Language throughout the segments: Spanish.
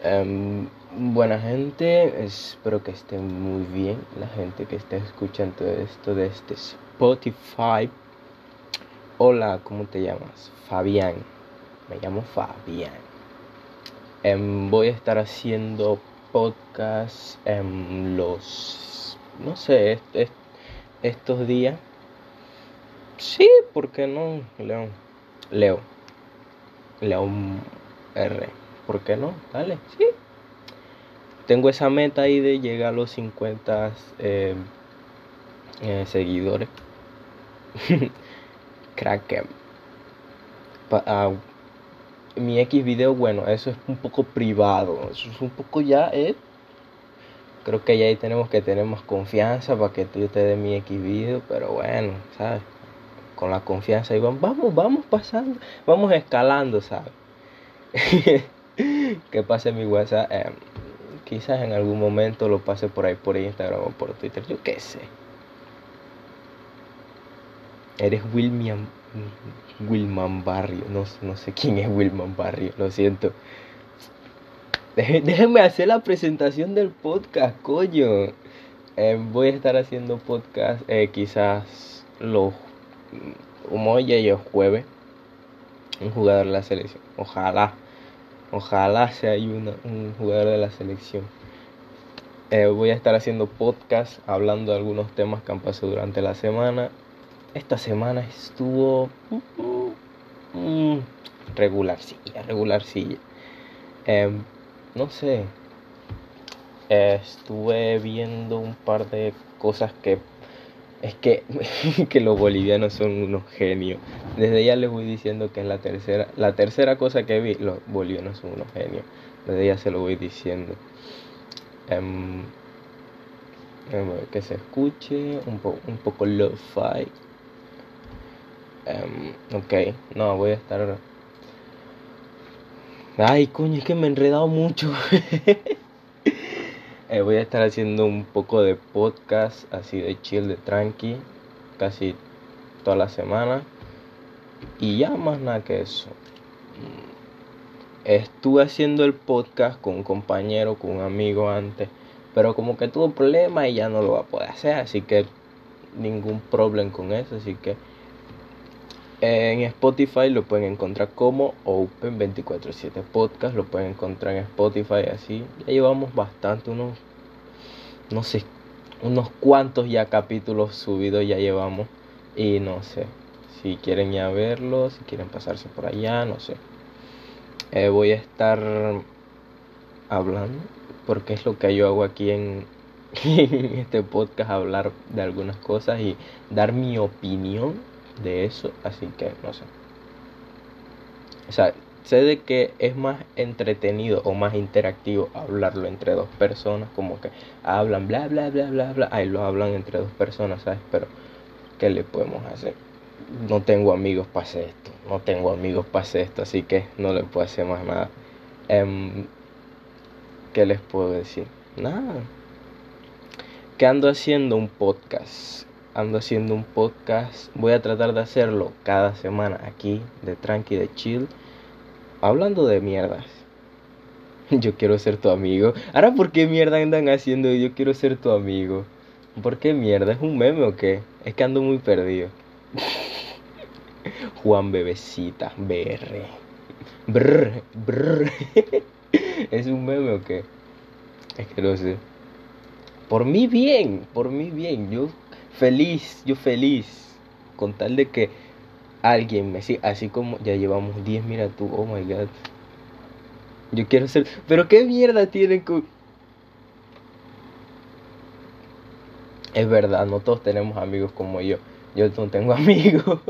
Em, buena gente, espero que estén muy bien. La gente que está escuchando esto de este Spotify. Hola, ¿cómo te llamas? Fabián. Me llamo Fabián. Em, voy a estar haciendo podcast en los, no sé, estos días. Sí, ¿por qué no? León. Leo. León R. ¿por qué no? Dale, sí. Tengo esa meta ahí de llegar a los 50 eh, eh, seguidores. Kraken. Ah, mi X video, bueno, eso es un poco privado. Eso es un poco ya, ¿eh? Creo que ya ahí tenemos que tener más confianza para que tú te dé mi X video. Pero bueno, ¿sabes? Con la confianza y vamos, vamos, vamos pasando, vamos escalando, ¿sabes? que pase mi WhatsApp. Eh, quizás en algún momento lo pase por ahí por Instagram o por Twitter. Yo qué sé. Eres William, Wilman Barrio. No, no sé quién es Wilman Barrio. Lo siento. Déjenme hacer la presentación del podcast, coño. Eh, voy a estar haciendo podcast eh, quizás los hoy y el jueves. Un jugador de la selección. Ojalá. Ojalá sea un jugador de la selección. Eh, voy a estar haciendo podcast hablando de algunos temas que han pasado durante la semana. Esta semana estuvo mm, mm, regularcilla, regularcilla. Em, no sé. estuve viendo un par de cosas que es que, que los bolivianos son unos genios. Desde ya les voy diciendo que es la tercera, la tercera cosa que vi, los bolivianos son unos genios. Desde ya se lo voy diciendo. Um, que se escuche un, po un poco lo-fi. Um, ok, no, voy a estar... Ay, coño, es que me he enredado mucho. Eh, voy a estar haciendo un poco de podcast, así de chill, de tranqui, casi toda la semana. Y ya más nada que eso. Estuve haciendo el podcast con un compañero, con un amigo antes, pero como que tuvo problemas y ya no lo va a poder hacer, así que ningún problema con eso, así que en Spotify lo pueden encontrar como Open 24/7 Podcast, lo pueden encontrar en Spotify así. Ya llevamos bastante, unos, no sé, unos cuantos ya capítulos subidos ya llevamos. Y no sé, si quieren ya verlo, si quieren pasarse por allá, no sé. Eh, voy a estar hablando, porque es lo que yo hago aquí en, en este podcast, hablar de algunas cosas y dar mi opinión de eso, así que no sé. O sea, sé de que es más entretenido o más interactivo hablarlo entre dos personas, como que hablan bla bla bla bla bla, ahí lo hablan entre dos personas, ¿sabes? Pero, ¿qué le podemos hacer? No tengo amigos para hacer esto, no tengo amigos para hacer esto, así que no le puedo hacer más nada. Em, ¿Qué les puedo decir? Nada. Que ando haciendo un podcast ando haciendo un podcast. Voy a tratar de hacerlo cada semana aquí, de tranqui, de chill, hablando de mierdas. Yo quiero ser tu amigo. Ahora, ¿por qué mierda andan haciendo yo quiero ser tu amigo? ¿Por qué mierda? ¿Es un meme o qué? Es que ando muy perdido. Juan Bebecita, BR. Brr, brr. ¿Es un meme o qué? Es que no sé. Por mí bien, por mí bien. Yo feliz, yo feliz, con tal de que alguien me siga, así como ya llevamos 10, mira tú, oh my god. Yo quiero ser, pero qué mierda tienen con... Es verdad, no todos tenemos amigos como yo. Yo no tengo amigos.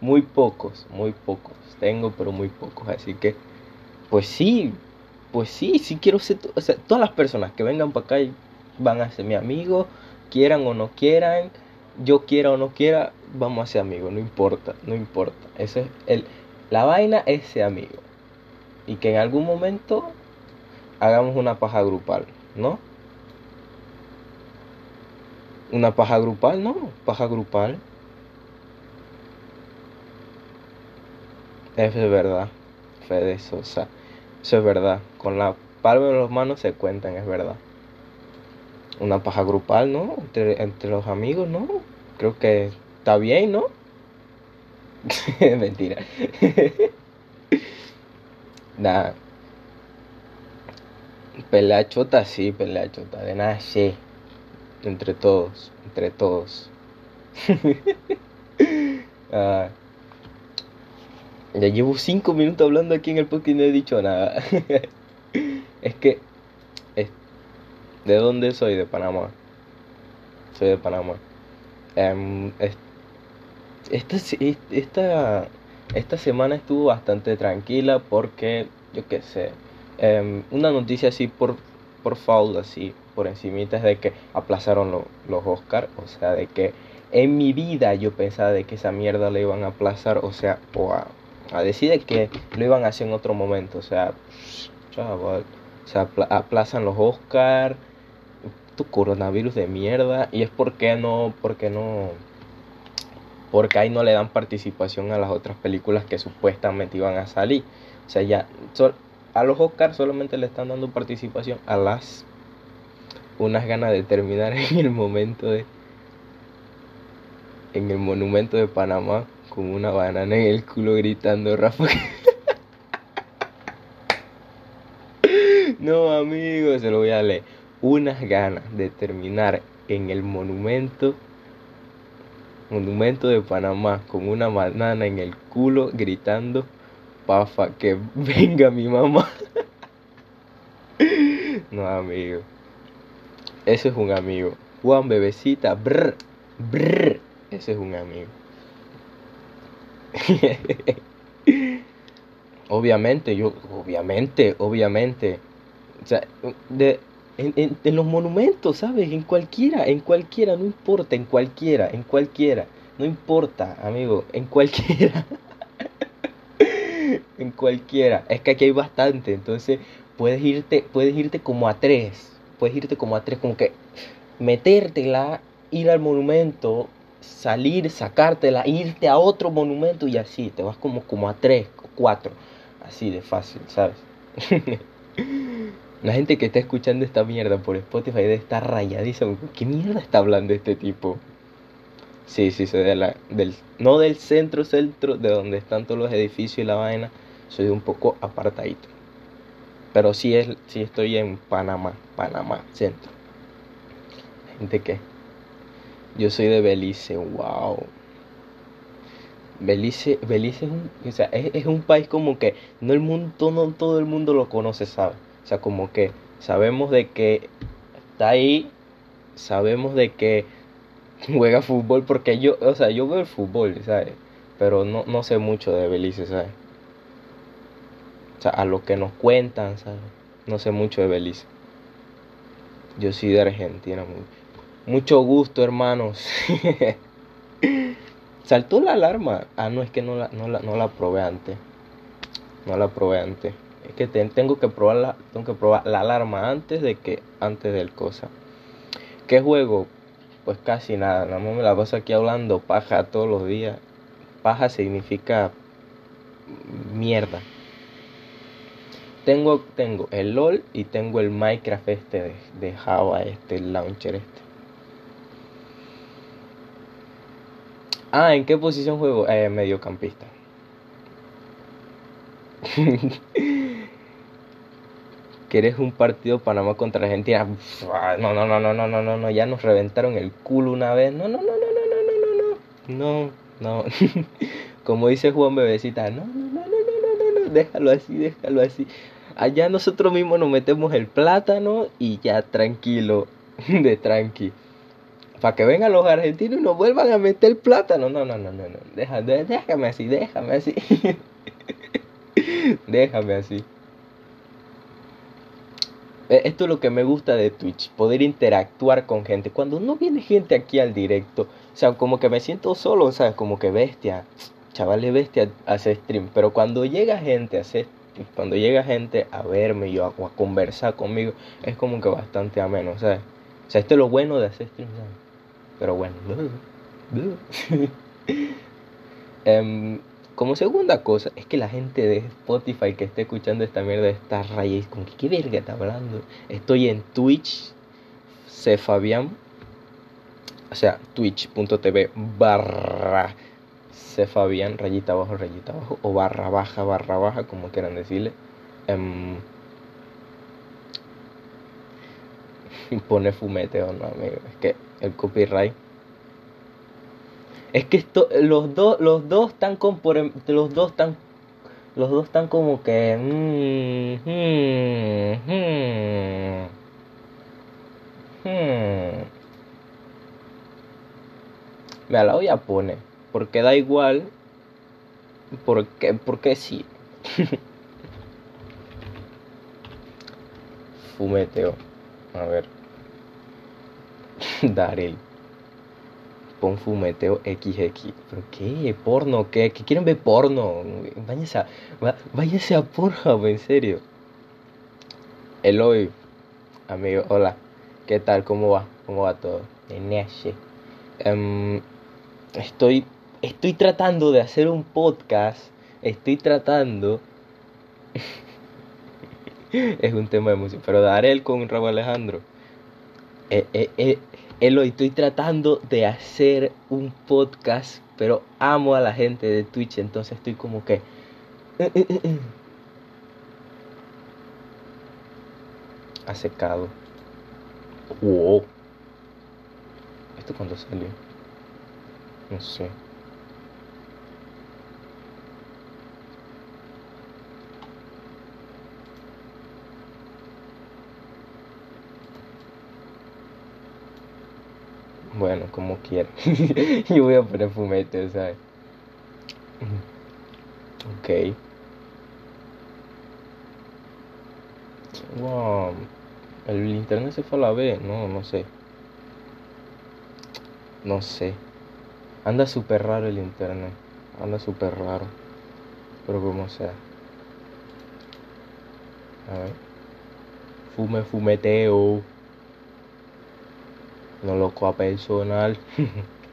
muy pocos, muy pocos. Tengo, pero muy pocos. Así que, pues sí, pues sí, sí quiero ser... O sea, todas las personas que vengan para acá van a ser mi amigo quieran o no quieran, yo quiera o no quiera, vamos a ser amigos, no importa, no importa. Ese es el, la vaina es ser amigo. Y que en algún momento hagamos una paja grupal, ¿no? Una paja grupal, no, paja grupal. Eso es verdad, Fede Sosa. Eso es verdad. Con la palmas de las manos se cuentan, es verdad. Una paja grupal, ¿no? Entre, entre los amigos, ¿no? Creo que está bien, ¿no? Mentira. Nada. Pelea chota, sí, pelea chota. De nada, sí. Entre todos, entre todos. Ah. Ya llevo cinco minutos hablando aquí en el podcast y no he dicho nada. es que... ¿De dónde soy? De Panamá. Soy de Panamá. Em, esta, esta, esta semana estuvo bastante tranquila porque, yo qué sé, em, una noticia así por, por foul, así, por encimita, es de que aplazaron los Oscars, o sea, de que en mi vida yo pensaba de que esa mierda la iban a aplazar, o sea, o a a decir que lo iban a hacer en otro momento. O sea, chaval, o sea, aplazan los Oscars, tu coronavirus de mierda. Y es porque no, porque no, porque ahí no le dan participación a las otras películas que supuestamente iban a salir. O sea, ya, a los Oscars solamente le están dando participación a las unas ganas de terminar en el momento de en el monumento de Panamá con una banana en el culo gritando Rafa. no, amigo, se lo voy a leer. Unas ganas de terminar en el monumento monumento de Panamá con una banana en el culo gritando Pafa, que venga mi mamá. no, amigo. Ese es un amigo. Juan Bebecita, brr, brr. Ese es un amigo. obviamente, yo, obviamente, obviamente. O sea, de, en, en, los monumentos, ¿sabes? En cualquiera, en cualquiera, no importa, en cualquiera, en cualquiera. No importa, amigo, en cualquiera. en cualquiera. Es que aquí hay bastante, entonces puedes irte, puedes irte como a tres. Puedes irte como a tres, como que metértela, ir al monumento, salir, sacártela, irte a otro monumento y así, te vas como, como a tres cuatro, así de fácil, ¿sabes? La gente que está escuchando esta mierda por Spotify debe estar rayadísima. ¿Qué mierda está hablando este tipo? Sí, sí, soy de la, del, no del centro, centro, de donde están todos los edificios y la vaina. Soy un poco apartadito. Pero sí, es, sí estoy en Panamá, Panamá, centro. Gente que yo soy de Belice, wow. Belice, Belice es un, o sea, es, un país como que no el mundo, no todo el mundo lo conoce, ¿sabes? O sea, como que sabemos de que está ahí, sabemos de que juega fútbol, porque yo, o sea, yo veo el fútbol, ¿sabes? Pero no, no sé mucho de Belice, ¿sabes? O sea, a lo que nos cuentan, ¿sabes? No sé mucho de Belice. Yo soy de Argentina, mucho gusto, hermanos. Saltó la alarma. Ah, no, es que no la, no la, no la probé antes. No la probé antes. Es que tengo que probar la, tengo que probar la alarma antes de que antes del cosa. ¿Qué juego? Pues casi nada. Nada más me la paso aquí hablando paja todos los días. Paja significa mierda. Tengo, tengo el LOL y tengo el Minecraft este de, Java, este, el launcher este. Ah, ¿en qué posición juego? Eh, mediocampista. ¿Quieres un partido Panamá contra Argentina? No, no, no, no, no, no, no, no, ya nos reventaron el culo una vez. No, no, no, no, no, no, no, no, no, no. Como dice Juan Bebecita, no, no, no, no, no, no, no, déjalo así, déjalo así. Allá nosotros mismos nos metemos el plátano y ya tranquilo, de tranqui para que vengan los argentinos y nos vuelvan a meter plátano. No, no, no, no, no. déjame así, déjame así. déjame así. E, esto es lo que me gusta de Twitch, poder interactuar con gente. Cuando no viene gente aquí al directo, o sea, como que me siento solo, ¿sabes? Como que bestia, chavales bestia hace stream. Pero cuando llega gente a hacer, cuando llega gente a verme y a, o a conversar conmigo, es como que bastante ameno, ¿sabes? O sea, esto es lo bueno de hacer stream, ¿sabes? Pero bueno. um, como segunda cosa, es que la gente de Spotify que esté escuchando esta mierda está rayes con que qué verga está hablando. Estoy en Twitch, Cefabian, o sea, twitch.tv barra Cefabian, rayita abajo, rayita abajo, o barra baja, barra baja, como quieran decirle. Um, pone fumete o no, amigo. Es que el copyright es que esto, los dos, los dos están con em, los dos están, los dos están como que, mm, mm, mm, Me la voy a poner, porque da igual, porque, porque sí. Fumeteo, a ver, Daryl pon fumeteo XX. ¿Pero qué? ¿Porno? ¿Qué? ¿Qué quieren ver porno? Váyase a, váyase a Pornhub, en serio. Eloy, amigo, hola. ¿Qué tal? ¿Cómo va? ¿Cómo va todo? Um, estoy, estoy tratando de hacer un podcast. Estoy tratando. es un tema de música. Pero daré el con Raúl Alejandro. Eh, eh, eh, Eloy, estoy tratando de hacer un podcast, pero amo a la gente de Twitch, entonces estoy como que... Eh, eh, eh, ha secado. Wow. ¿Esto cuándo salió? No sé. Bueno, como quiera. Yo voy a poner fumete, ¿sabes? Ok. Wow. El internet se fue a la B. No, no sé. No sé. Anda súper raro el internet. Anda súper raro. Pero como sea. A ver. Fume, fumeteo no loco a personal.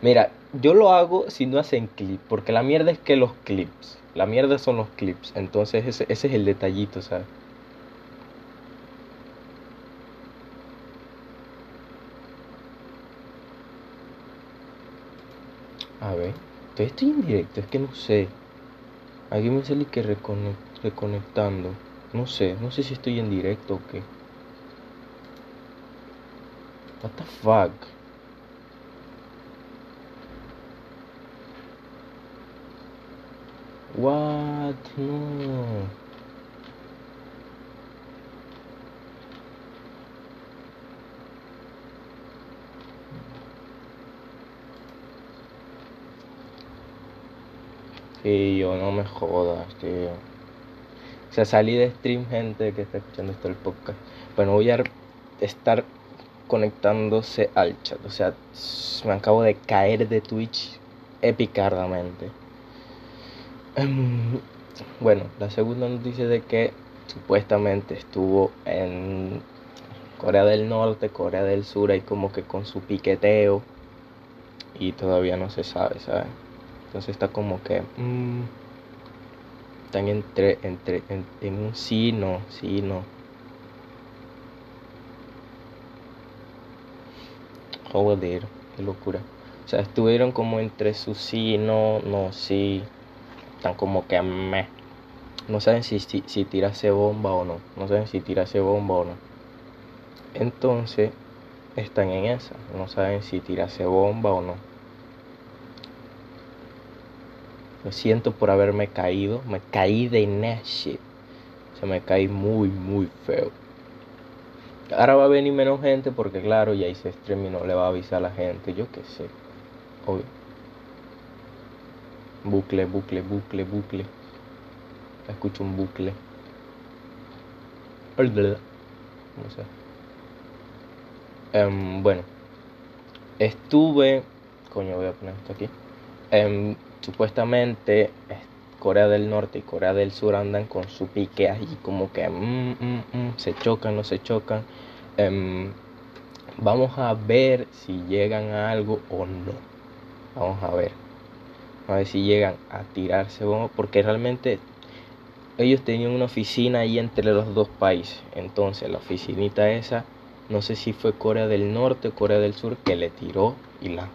Mira, yo lo hago si no hacen clip, porque la mierda es que los clips, la mierda son los clips, entonces ese, ese es el detallito, ¿sabes? A ver, estoy en directo, es que no sé. Aquí me sale que reconectando. No sé, no sé si estoy en directo o qué. What the fuck? What? No. Y yo no me jodas, tío. O sea, salí de stream, gente que está escuchando esto el podcast. Bueno, voy a estar conectándose al chat. O sea, me acabo de caer de Twitch epicardamente. Em, bueno, la segunda noticia de que supuestamente estuvo en Corea del Norte, Corea del Sur, ahí como que con su piqueteo y todavía no se sabe, ¿sabes? Entonces está como que mm, están entre, entre en, en un sí, no, sí, no. Joder, qué locura. O sea, estuvieron como entre su sí, no, no, sí. Están como que me. No saben si, si, si tirase bomba o no. No saben si tirase bomba o no. Entonces, están en esa. No saben si tirase bomba o no. Lo siento por haberme caído. Me caí de shit. O sea, me caí muy, muy feo. Ahora va a venir menos gente porque claro, ya hice stream y no le va a avisar a la gente, yo qué sé. Obvio. Bucle, bucle, bucle, bucle. Escucho un bucle. No sé. Um, bueno. Estuve. Coño, voy a poner esto aquí. Um, supuestamente Corea del Norte y Corea del Sur andan con su pique ahí como que mm, mm, mm, se chocan, no se chocan. Em, vamos a ver si llegan a algo o no. Vamos a ver. a ver si llegan a tirarse porque realmente ellos tenían una oficina ahí entre los dos países. Entonces la oficinita esa, no sé si fue Corea del Norte o Corea del Sur, que le tiró y la...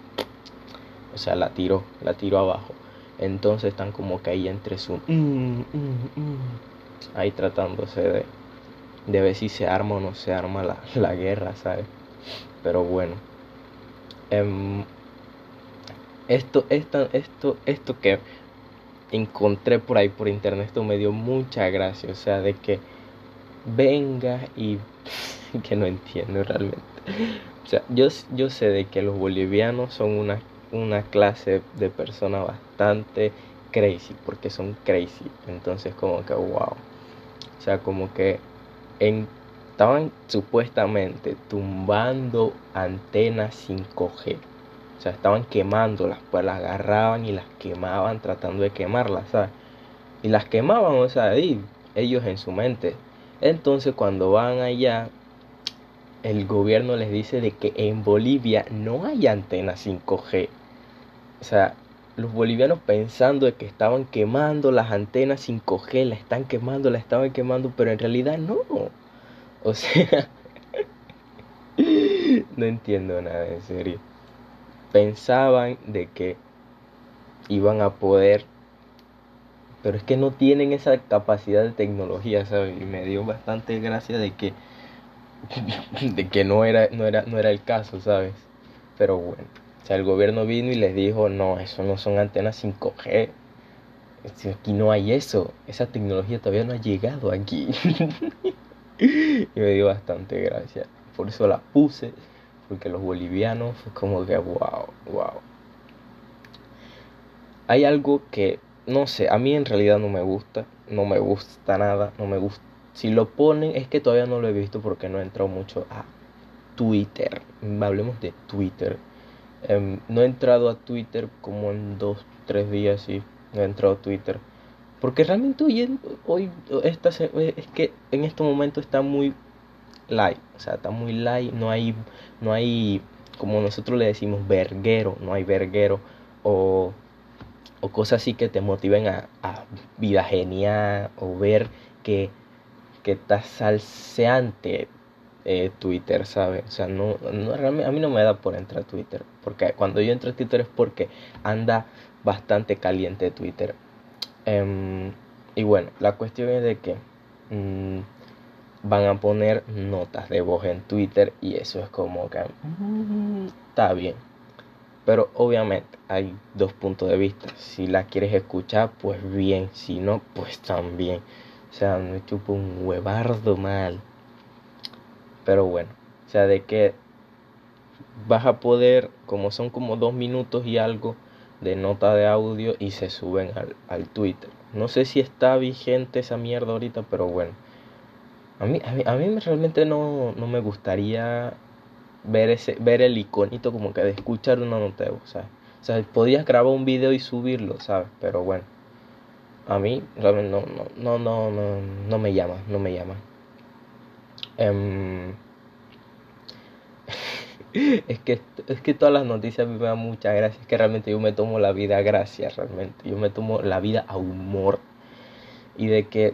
O sea, la tiró, la tiró abajo. Entonces están como que ahí entre su... Mm, mm, mm, ahí tratándose de, de ver si se arma o no se arma la, la guerra, ¿sabes? Pero bueno. Em, esto, esto, esto, esto que encontré por ahí por internet, esto me dio mucha gracia, o sea, de que venga y que no entiendo realmente. O sea, yo, yo sé de que los bolivianos son una, una clase de personas bastante crazy, porque son crazy. Entonces como que wow. O sea, como que estaban supuestamente tumbando antenas 5G. O sea, estaban quemándolas, pues las agarraban y las quemaban tratando de quemarlas, ¿sabes? Y las quemaban, o sea, ellos en su mente. Entonces cuando van allá, el gobierno les dice de que en Bolivia no hay antenas 5G. O sea, los bolivianos pensando de que estaban quemando las antenas 5G, la están quemando, la estaban quemando, pero en realidad no. O sea, no entiendo nada, en serio pensaban de que iban a poder, pero es que no tienen esa capacidad de tecnología, ¿sabes? Y me dio bastante gracia de que, de que no, era, no, era, no era el caso, ¿sabes? Pero bueno, o sea, el gobierno vino y les dijo, no, eso no son antenas 5G. Aquí no hay eso, esa tecnología todavía no ha llegado aquí. y me dio bastante gracia. Por eso la puse porque los bolivianos fue como que wow, wow. Hay algo que, no sé, a mí en realidad no me gusta, no me gusta nada, no me gusta. Si lo ponen es que todavía no lo he visto porque no he entrado mucho a Twitter. Hablemos de Twitter. Em, no he entrado a Twitter como en dos, tres días, sí. No he entrado a Twitter. Porque realmente hoy, hoy esta, es que en este momento está muy light, o sea, está muy light, no hay, no hay, como nosotros le decimos, verguero, no hay verguero o, o cosas así que te motiven a, vida genial o ver que, que está salseante eh, Twitter, ¿sabes? O sea, no, no, a mí no me da por entrar a Twitter, porque cuando yo entro a Twitter es porque anda bastante caliente Twitter. Em, y bueno, la cuestión es de que... Mm, van a poner notas de voz en Twitter y eso es como que está bien. Pero obviamente hay dos puntos de vista. Si la quieres escuchar, pues bien. Si no, pues también. O sea, me chupo un huevardo mal. Pero bueno, o sea, de que vas a poder, como son como dos minutos y algo de nota de audio y se suben al, al Twitter. No sé si está vigente esa mierda ahorita, pero bueno a mí, a mí, realmente no, me gustaría ver ese ver el iconito como que de escuchar una nota de voz, O sea, podías grabar un video y subirlo, ¿sabes? Pero bueno, a mí realmente no, no, no, no, no, me llama, no me llama. Em, es que es que todas las noticias me dan mucha gracia, es que realmente yo me tomo la vida a gracia, realmente. Yo me tomo la vida a humor. Y de que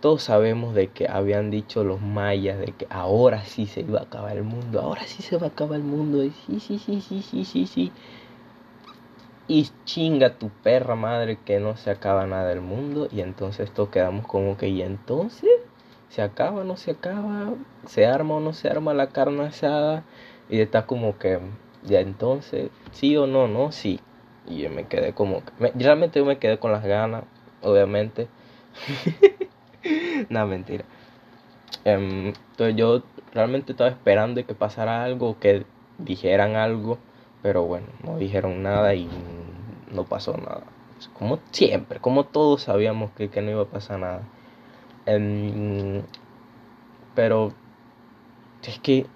todos sabemos de que habían dicho los mayas de que ahora sí se iba a acabar el mundo, ahora sí se va a acabar el mundo, y sí, sí, sí, sí, sí, sí, sí. Y chinga tu perra madre que no se acaba nada del mundo y entonces todos quedamos como que y entonces se acaba o no se acaba, se arma o no se arma la carne asada y está como que ya entonces sí o no, no, sí. Y yo me quedé como que, realmente yo me quedé con las ganas, obviamente. no, mentira. Em, entonces yo realmente estaba esperando que pasara algo, que dijeran algo, pero bueno, no dijeron nada y no pasó nada. Como siempre, como todos sabíamos que, no iba a pasar nada. Em, pero es que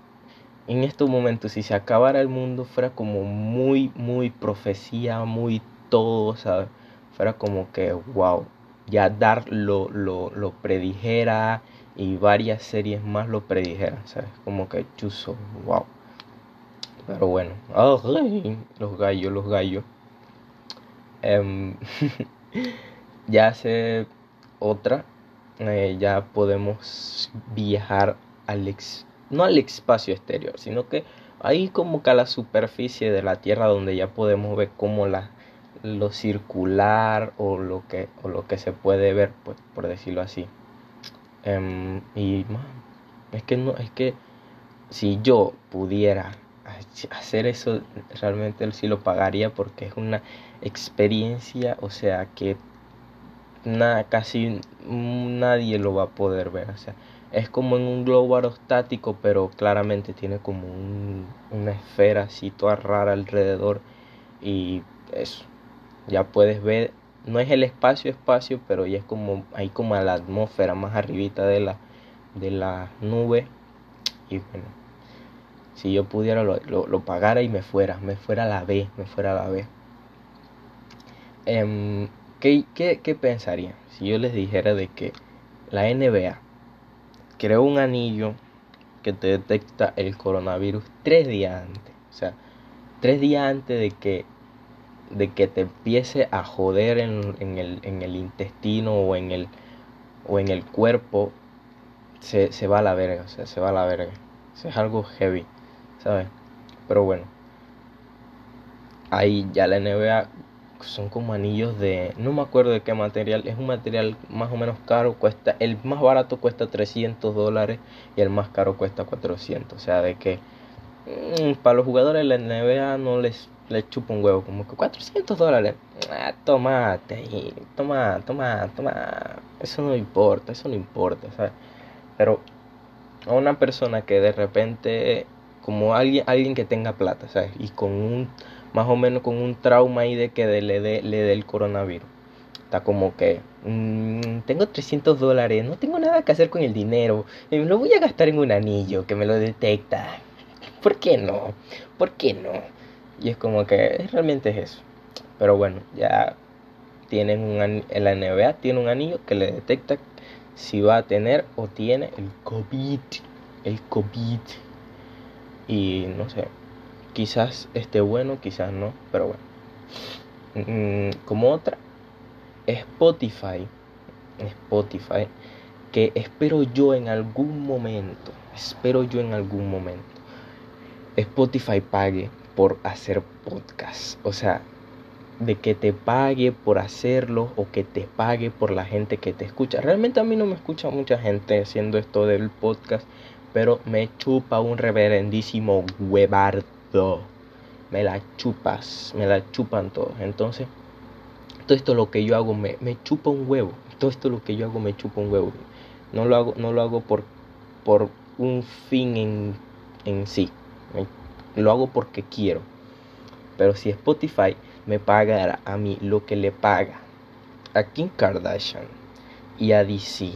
en estos momentos, si se acabara el mundo, fuera como muy, muy profecía, muy todo, ¿sabes? Fuera como que, wow, ya Dark lo, lo, predijera y varias series más lo predijeran, ¿sabes? Como que chuzo, wow. Pero bueno, los gallos, los gallos. Em, ya hace otra, eh, ya podemos viajar al ex, no al espacio exterior, sino que ahí como que a la superficie de la Tierra donde ya podemos ver cómo la, lo circular o lo que, o lo que se puede ver, pues, por decirlo así. Em, y es que no, es que si yo pudiera hacer eso, realmente sí lo pagaría porque es una experiencia, o sea, que nada, casi nadie lo va a poder ver. O sea, es como en un globo aerostático, pero claramente tiene como una esfera así toda rara alrededor. Y eso, ya puedes ver, no es el espacio, espacio, pero ya es como, hay como la atmósfera más arribita de la, de la nube. Y bueno, si yo pudiera lo, lo, pagara y me fuera, me fuera a la B, me fuera a la B. Em, ¿qué, qué, qué pensaría si yo les dijera de que la NBA creó un anillo que te detecta el coronavirus tres días antes? O sea, tres días antes de que de que te empiece a joder en, en, el, en el intestino o en el o en el cuerpo se, se va a la verga, o sea, se va a la verga. Es algo heavy, ¿sabes? Pero bueno, ahí ya la NBA son como anillos de, no me acuerdo de qué material, es un material más o menos caro, cuesta, el más barato cuesta 300 dólares y el más caro cuesta 400, o sea, de que mm, para los jugadores de la NBA no les, les chupa un huevo, como que 400 dólares, ah, tomate, toma, toma, toma, eso no importa, eso no importa, ¿sabes? Pero a una persona que de repente, como alguien, alguien que tenga plata, ¿sabes? Y con un más o menos con un trauma ahí de que le dé le dé el coronavirus. Está como que, mm, tengo 300 dólares, no tengo nada que hacer con el dinero, me lo voy a gastar en un anillo que me lo detecta. ¿Por qué no? ¿Por qué no? Y es como que realmente es eso. Pero bueno, ya tienen un la NBA tiene un anillo que le detecta si va a tener o tiene el COVID. El COVID. Y no sé, Quizás esté bueno, quizás no, pero bueno. Mm, como otra, Spotify. Spotify. Que espero yo en algún momento. Espero yo en algún momento. Spotify pague por hacer podcast. O sea, de que te pague por hacerlo o que te pague por la gente que te escucha. Realmente a mí no me escucha mucha gente haciendo esto del podcast, pero me chupa un reverendísimo me la chupas, me la chupan todos. Entonces, todo esto lo que yo hago me, me chupa un huevo. Todo esto lo que yo hago me chupa un huevo. No lo hago, no lo hago por, por un fin en, en sí. Lo hago porque quiero. Pero si Spotify me pagara a mí lo que le paga a Kim Kardashian y a DC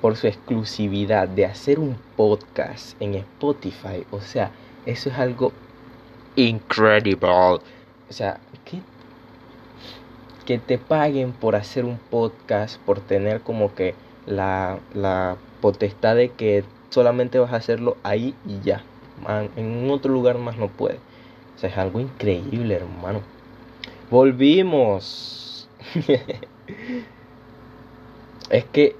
por su exclusividad de hacer un podcast en Spotify, o sea, eso es algo incredible. O sea, que, te paguen por hacer un podcast, por tener como que la, la potestad de que solamente vas a hacerlo ahí y ya. En otro lugar más no puede. O sea, es algo increíble, hermano. Volvimos. es que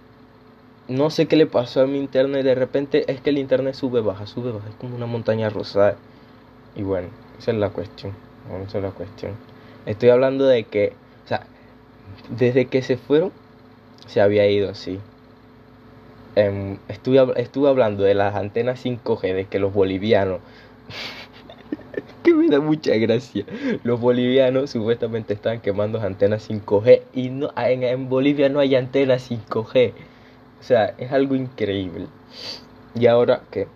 no sé qué le pasó a mi internet. De repente es que el internet sube, baja, sube, baja. Es como una montaña rosada. Y bueno, esa es la cuestión. Esa es la cuestión. Estoy hablando de que, o sea, desde que se fueron, se había ido así. Eh, estuve, estuve hablando de las antenas 5G, de que los bolivianos, que me da mucha gracia, los bolivianos supuestamente están quemando antenas 5G y no, en, en Bolivia no hay antenas 5G. O sea, es algo increíble. Y ahora que...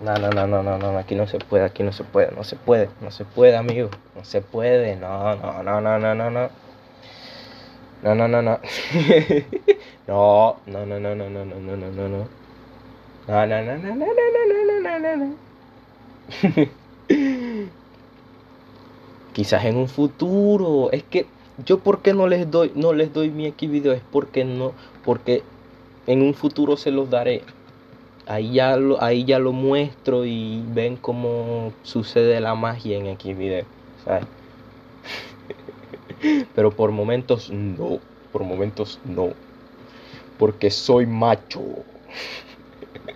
No, no, no, no, no, no, aquí no se puede, aquí no se puede, no se puede, no se puede, amigo, no se puede, no, no, no, no, no, no, no. No, no, no, no. no, no, no, no, no, no, no, no, no, no, no. No, no, no, no, no, no, no, no, no, no. Quizás en un futuro, es que yo por qué no les doy no les doy mi X video es porque no porque en un futuro se los daré ahí ya lo, ahí ya lo muestro y ven cómo sucede la magia en X video, ¿sabes? Pero por momentos no, por momentos no. Porque soy macho.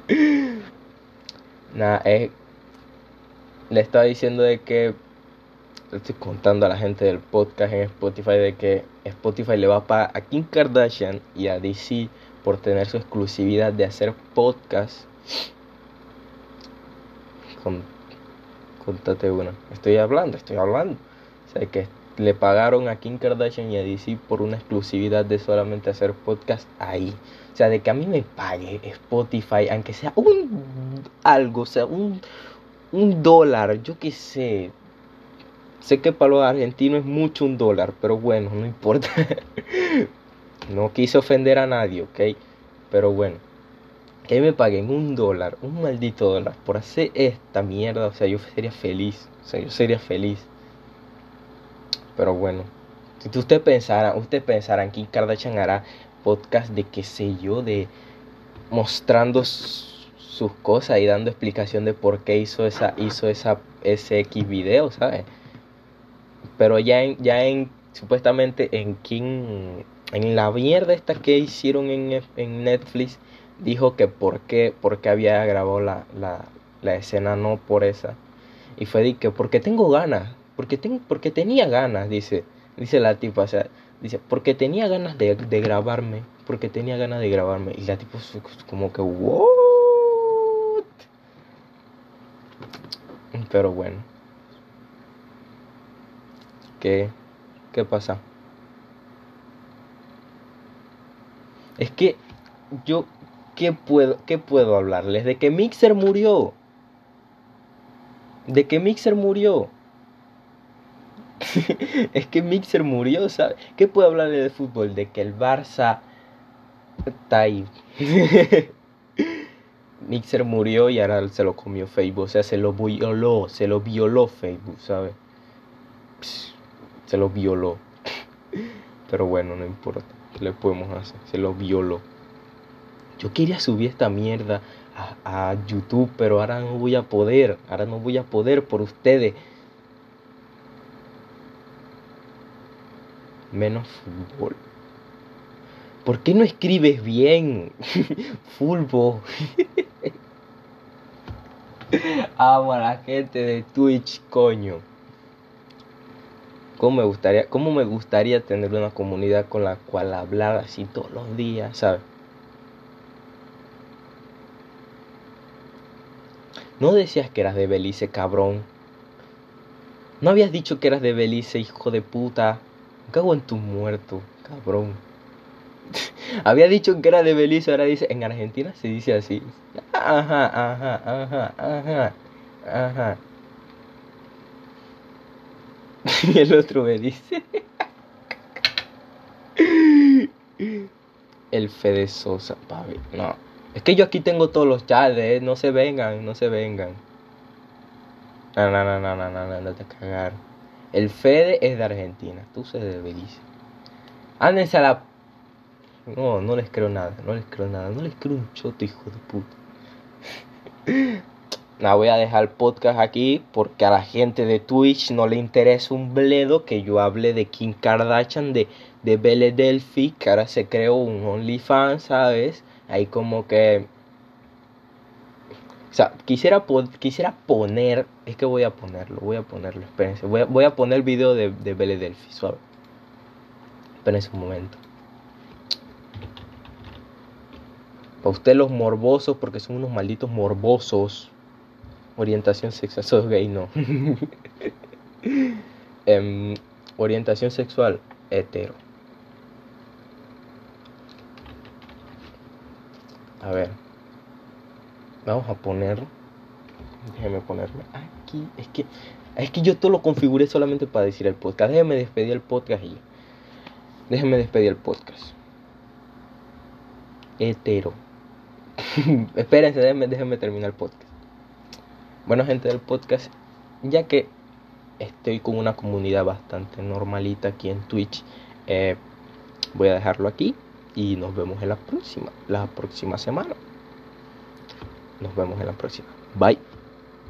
Nada, eh, le estaba diciendo de que estoy contando a la gente del podcast en Spotify de que Spotify le va a pagar a Kim Kardashian y a DC por tener su exclusividad de hacer podcast. Con, contate una. Estoy hablando, estoy hablando. O sea, que le pagaron a Kim Kardashian y a DC por una exclusividad de solamente hacer podcast ahí. O sea, de que a mí me pague Spotify, aunque sea un algo, o sea, un, un dólar, yo qué sé. Sé que para los argentinos es mucho un dólar, pero bueno, no importa. no quise ofender a nadie, ¿ok? Pero bueno, que me paguen un dólar, un maldito dólar, por hacer esta mierda, o sea, yo sería feliz. O sea, yo sería feliz. Pero bueno, si usted pensara, usted pensara que Kardashian hará podcast de qué sé yo, de mostrando sus cosas y dando explicación de por qué hizo esa hizo esa ese X video, ¿sabes? Pero ya en ya en supuestamente en King en la mierda esta que hicieron en, en Netflix dijo que por qué, porque había grabado la, la, la, escena no por esa. Y fue de que porque tengo ganas porque tengo porque tenía ganas dice dice la tipa o sea dice porque tenía ganas de, de grabarme porque tenía ganas de grabarme y la tipa como que what pero bueno qué qué pasa Es que yo, ¿qué puedo, qué puedo hablarles? De que Mixer murió. De que Mixer murió. es que Mixer murió, ¿sabes? ¿Qué puedo hablarle de fútbol? De que el Barça está ahí. Mixer murió y ahora se lo comió Facebook. O sea, se lo violó, se lo violó Facebook, ¿sabes? Se lo violó. Pero bueno, no importa le podemos hacer? Se lo violó. Yo quería subir esta mierda a, a, YouTube, pero ahora no voy a poder. Ahora no voy a poder por ustedes. Menos fútbol. ¿Por qué no escribes bien? Fulbo. Amo a la gente de Twitch, coño. ¿Cómo me gustaría, cómo me gustaría tener una comunidad con la cual hablar así todos los días, ¿sabes? No decías que eras de Belice, cabrón. No habías dicho que eras de Belice, hijo de puta. Cago en tu muerto, cabrón. Había dicho que era de Belice, ahora dice, en Argentina se dice así. Ajá, ajá, ajá, ajá, ajá. Y el otro me dice. El Fede Sosa, papi. No. Es que yo aquí tengo todos los chats, eh. No se vengan, no se vengan. No, no, no, no, no, no, no, no te cagar. El Fede es de Argentina. Tú se de Belice. Ándense a la. No, no les creo nada. No les creo nada. No les creo un choto, hijo de puta. Voy a dejar el podcast aquí porque a la gente de Twitch no le interesa un bledo que yo hable de Kim Kardashian, de, de Belle Delphi, que ahora se creó un OnlyFans, ¿sabes? Ahí como que... O sea, quisiera, quisiera poner... Es que voy a ponerlo, voy a ponerlo, espérense. Voy a, voy a poner el video de, de Belle Delphi, suave. Espérense un momento. Para ustedes los morbosos, porque son unos malditos morbosos orientación sexual, sos gay, no. um, orientación sexual, hetero. A ver. Vamos a poner. Déjeme ponerme aquí. Es que, es que yo todo lo configuré solamente para decir el podcast. Déjeme despedir el podcast y Déjeme despedir el podcast. Hetero. Espérense, déjenme, déjenme terminar el podcast. Bueno, gente del podcast, ya que estoy con una comunidad bastante normalita aquí en Twitch, eh, voy a dejarlo aquí y nos vemos en la próxima, la próxima semana. nos vemos en la próxima. Bye.